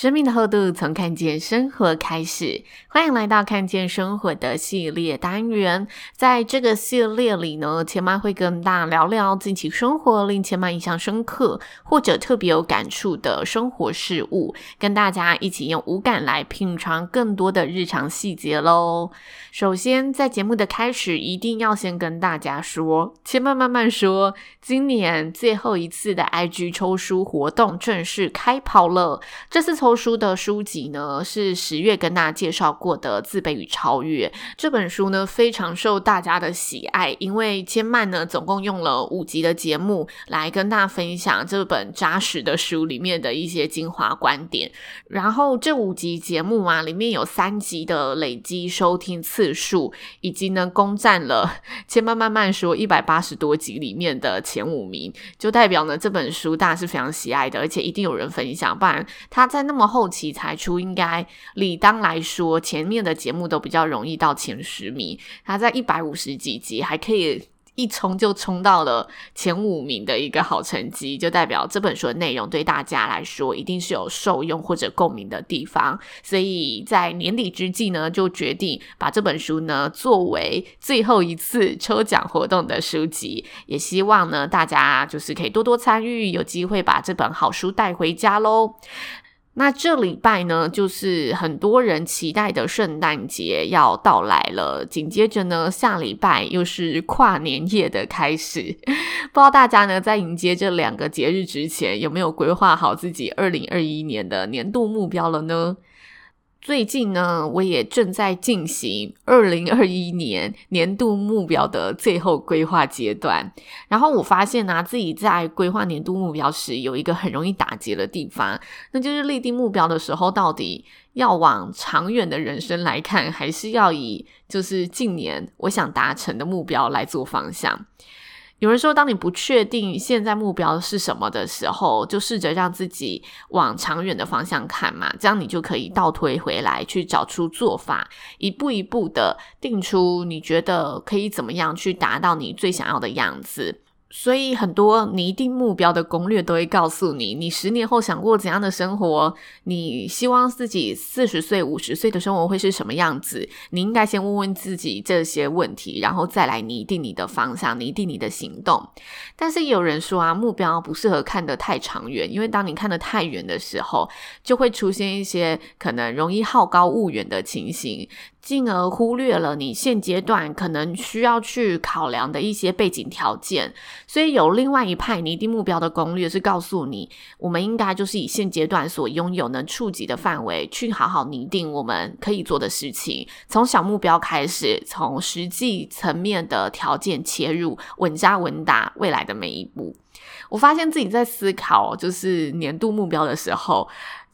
生命的厚度从看见生活开始，欢迎来到看见生活的系列单元。在这个系列里呢，千妈会跟大家聊聊近期生活令千妈印象深刻或者特别有感触的生活事物，跟大家一起用五感来品尝更多的日常细节喽。首先，在节目的开始，一定要先跟大家说，千妈慢慢说，今年最后一次的 IG 抽书活动正式开跑了。这次从抽书的书籍呢，是十月跟大家介绍过的《自卑与超越》这本书呢，非常受大家的喜爱。因为千曼呢，总共用了五集的节目来跟大家分享这本扎实的书里面的一些精华观点。然后这五集节目啊，里面有三集的累积收听次数，以及呢，攻占了千曼慢慢说一百八十多集里面的前五名，就代表呢，这本书大家是非常喜爱的，而且一定有人分享，不然他在那么。么后期才出，应该理当来说，前面的节目都比较容易到前十名。他在一百五十几集还可以一冲就冲到了前五名的一个好成绩，就代表这本书的内容对大家来说一定是有受用或者共鸣的地方。所以在年底之际呢，就决定把这本书呢作为最后一次抽奖活动的书籍，也希望呢大家就是可以多多参与，有机会把这本好书带回家喽。那这礼拜呢，就是很多人期待的圣诞节要到来了。紧接着呢，下礼拜又是跨年夜的开始。不知道大家呢，在迎接这两个节日之前，有没有规划好自己二零二一年的年度目标了呢？最近呢，我也正在进行二零二一年年度目标的最后规划阶段。然后我发现呢、自己在规划年度目标时，有一个很容易打结的地方，那就是立定目标的时候，到底要往长远的人生来看，还是要以就是近年我想达成的目标来做方向。有人说，当你不确定现在目标是什么的时候，就试着让自己往长远的方向看嘛，这样你就可以倒推回来，去找出做法，一步一步的定出你觉得可以怎么样去达到你最想要的样子。所以很多拟定目标的攻略都会告诉你，你十年后想过怎样的生活？你希望自己四十岁、五十岁的生活会是什么样子？你应该先问问自己这些问题，然后再来拟定你的方向，拟定你的行动。但是有人说啊，目标不适合看得太长远，因为当你看得太远的时候，就会出现一些可能容易好高骛远的情形。进而忽略了你现阶段可能需要去考量的一些背景条件，所以有另外一派拟定目标的攻略是告诉你，我们应该就是以现阶段所拥有能触及的范围去好好拟定我们可以做的事情，从小目标开始，从实际层面的条件切入，稳扎稳打未来的每一步。我发现自己在思考就是年度目标的时候，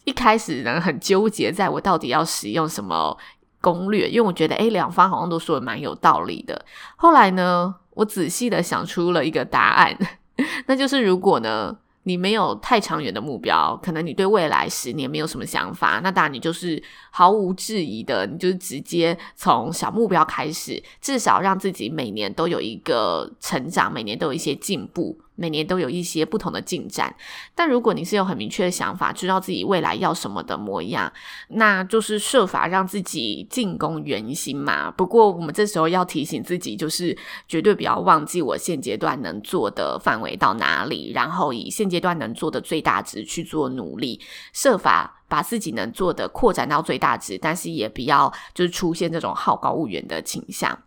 一开始呢很纠结，在我到底要使用什么。攻略，因为我觉得，诶，两方好像都说的蛮有道理的。后来呢，我仔细的想出了一个答案，那就是如果呢，你没有太长远的目标，可能你对未来十年没有什么想法，那当然你就是毫无质疑的，你就直接从小目标开始，至少让自己每年都有一个成长，每年都有一些进步。每年都有一些不同的进展，但如果你是有很明确的想法，知道自己未来要什么的模样，那就是设法让自己进攻圆心嘛。不过我们这时候要提醒自己，就是绝对不要忘记我现阶段能做的范围到哪里，然后以现阶段能做的最大值去做努力，设法把自己能做的扩展到最大值，但是也不要就是出现这种好高骛远的倾向。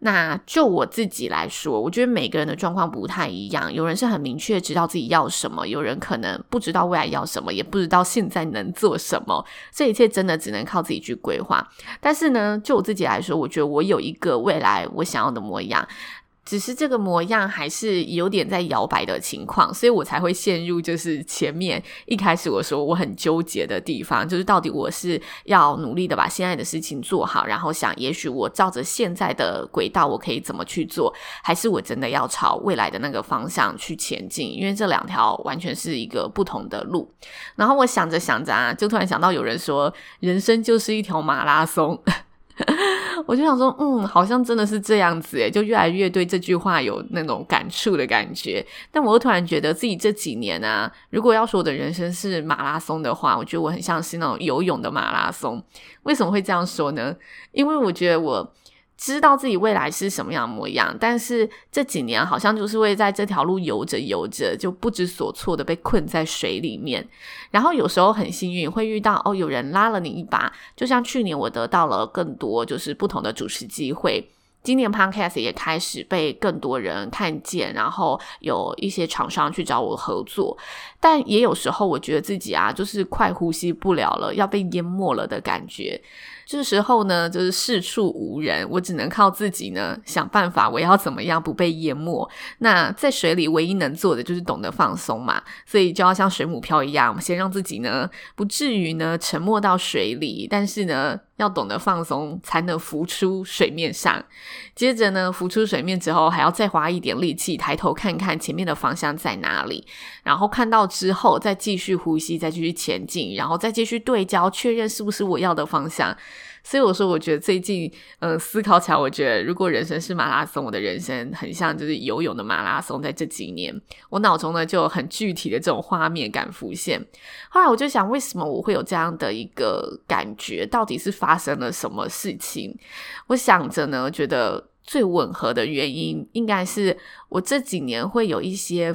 那就我自己来说，我觉得每个人的状况不太一样。有人是很明确知道自己要什么，有人可能不知道未来要什么，也不知道现在能做什么。这一切真的只能靠自己去规划。但是呢，就我自己来说，我觉得我有一个未来我想要的模样。只是这个模样还是有点在摇摆的情况，所以我才会陷入就是前面一开始我说我很纠结的地方，就是到底我是要努力的把现在的事情做好，然后想也许我照着现在的轨道我可以怎么去做，还是我真的要朝未来的那个方向去前进？因为这两条完全是一个不同的路。然后我想着想着啊，就突然想到有人说人生就是一条马拉松。我就想说，嗯，好像真的是这样子诶，就越来越对这句话有那种感触的感觉。但我又突然觉得自己这几年啊，如果要说我的人生是马拉松的话，我觉得我很像是那种游泳的马拉松。为什么会这样说呢？因为我觉得我。知道自己未来是什么样模样，但是这几年好像就是会在这条路游着游着，就不知所措的被困在水里面。然后有时候很幸运会遇到哦，有人拉了你一把，就像去年我得到了更多就是不同的主持机会，今年 Podcast 也开始被更多人看见，然后有一些厂商去找我合作。但也有时候我觉得自己啊，就是快呼吸不了了，要被淹没了的感觉。这时候呢，就是四处无人，我只能靠自己呢想办法，我要怎么样不被淹没？那在水里唯一能做的就是懂得放松嘛，所以就要像水母漂一样，我们先让自己呢不至于呢沉没到水里，但是呢要懂得放松，才能浮出水面上。接着呢浮出水面之后，还要再花一点力气抬头看看前面的方向在哪里，然后看到之后再继续呼吸，再继续前进，然后再继续对焦确认是不是我要的方向。所以我说，我觉得最近，嗯，思考起来，我觉得如果人生是马拉松，我的人生很像就是游泳的马拉松。在这几年，我脑中呢就很具体的这种画面感浮现。后来我就想，为什么我会有这样的一个感觉？到底是发生了什么事情？我想着呢，觉得最吻合的原因，应该是我这几年会有一些。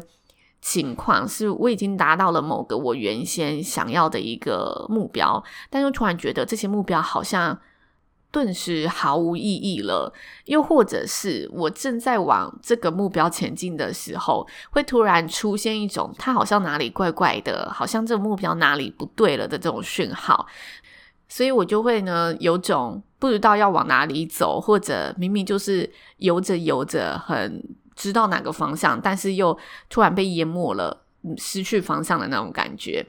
情况是我已经达到了某个我原先想要的一个目标，但又突然觉得这些目标好像顿时毫无意义了。又或者是我正在往这个目标前进的时候，会突然出现一种它好像哪里怪怪的，好像这个目标哪里不对了的这种讯号，所以我就会呢有种不知道要往哪里走，或者明明就是游着游着很。知道哪个方向，但是又突然被淹没了，失去方向的那种感觉。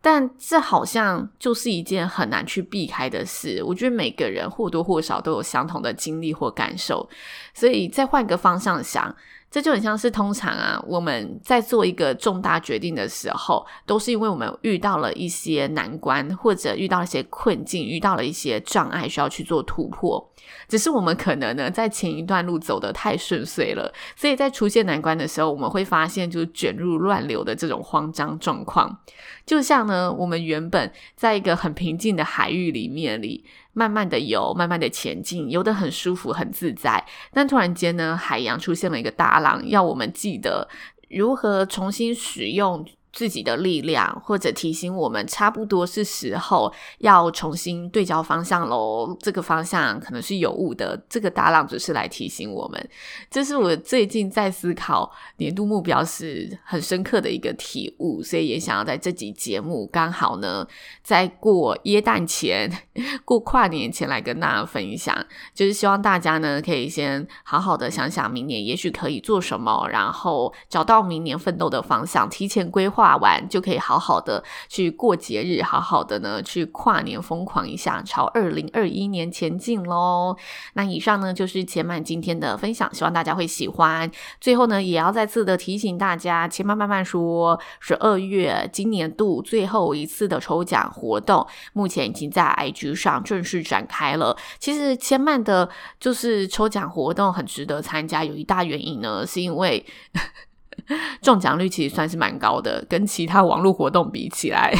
但这好像就是一件很难去避开的事。我觉得每个人或多或少都有相同的经历或感受，所以再换个方向想。这就很像是通常啊，我们在做一个重大决定的时候，都是因为我们遇到了一些难关，或者遇到了一些困境，遇到了一些障碍，需要去做突破。只是我们可能呢，在前一段路走得太顺遂了，所以在出现难关的时候，我们会发现就是卷入乱流的这种慌张状况。就像呢，我们原本在一个很平静的海域里面里。慢慢的游，慢慢的前进，游得很舒服，很自在。但突然间呢，海洋出现了一个大浪，要我们记得如何重新使用。自己的力量，或者提醒我们，差不多是时候要重新对焦方向喽。这个方向可能是有误的，这个大浪只是来提醒我们。这是我最近在思考年度目标时很深刻的一个体悟，所以也想要在这集节目刚好呢，在过耶诞前、过跨年前来跟大家分享，就是希望大家呢可以先好好的想想明年也许可以做什么，然后找到明年奋斗的方向，提前规划。画完就可以好好的去过节日，好好的呢去跨年疯狂一下，朝二零二一年前进喽。那以上呢就是千曼今天的分享，希望大家会喜欢。最后呢也要再次的提醒大家，千曼慢慢说，十二月今年度最后一次的抽奖活动，目前已经在 IG 上正式展开了。其实千曼的就是抽奖活动很值得参加，有一大原因呢，是因为。中奖率其实算是蛮高的，跟其他网络活动比起来，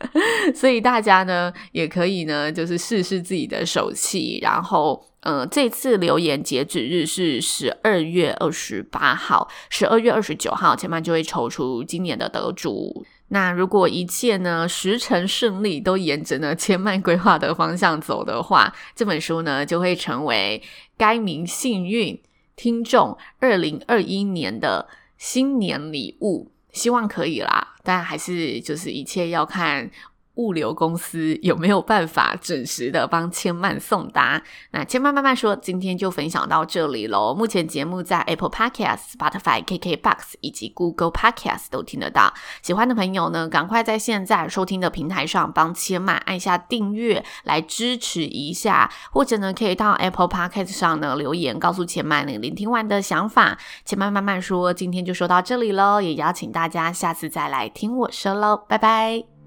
所以大家呢也可以呢，就是试试自己的手气。然后，嗯、呃，这次留言截止日是十二月二十八号，十二月二十九号，千曼就会抽出今年的得主。那如果一切呢十成顺利，都沿着呢千嫚规划的方向走的话，这本书呢就会成为该名幸运听众二零二一年的新年礼物。希望可以啦，但还是就是一切要看。物流公司有没有办法准时的帮千嫚送达？那千嫚慢慢说，今天就分享到这里喽。目前节目在 Apple Podcast、Spotify、KKBox 以及 Google Podcast 都听得到。喜欢的朋友呢，赶快在现在收听的平台上帮千嫚按下订阅来支持一下，或者呢，可以到 Apple Podcast 上呢留言告诉千嫚你聆听完的想法。千嫚慢慢说，今天就说到这里喽，也邀请大家下次再来听我说喽，拜拜。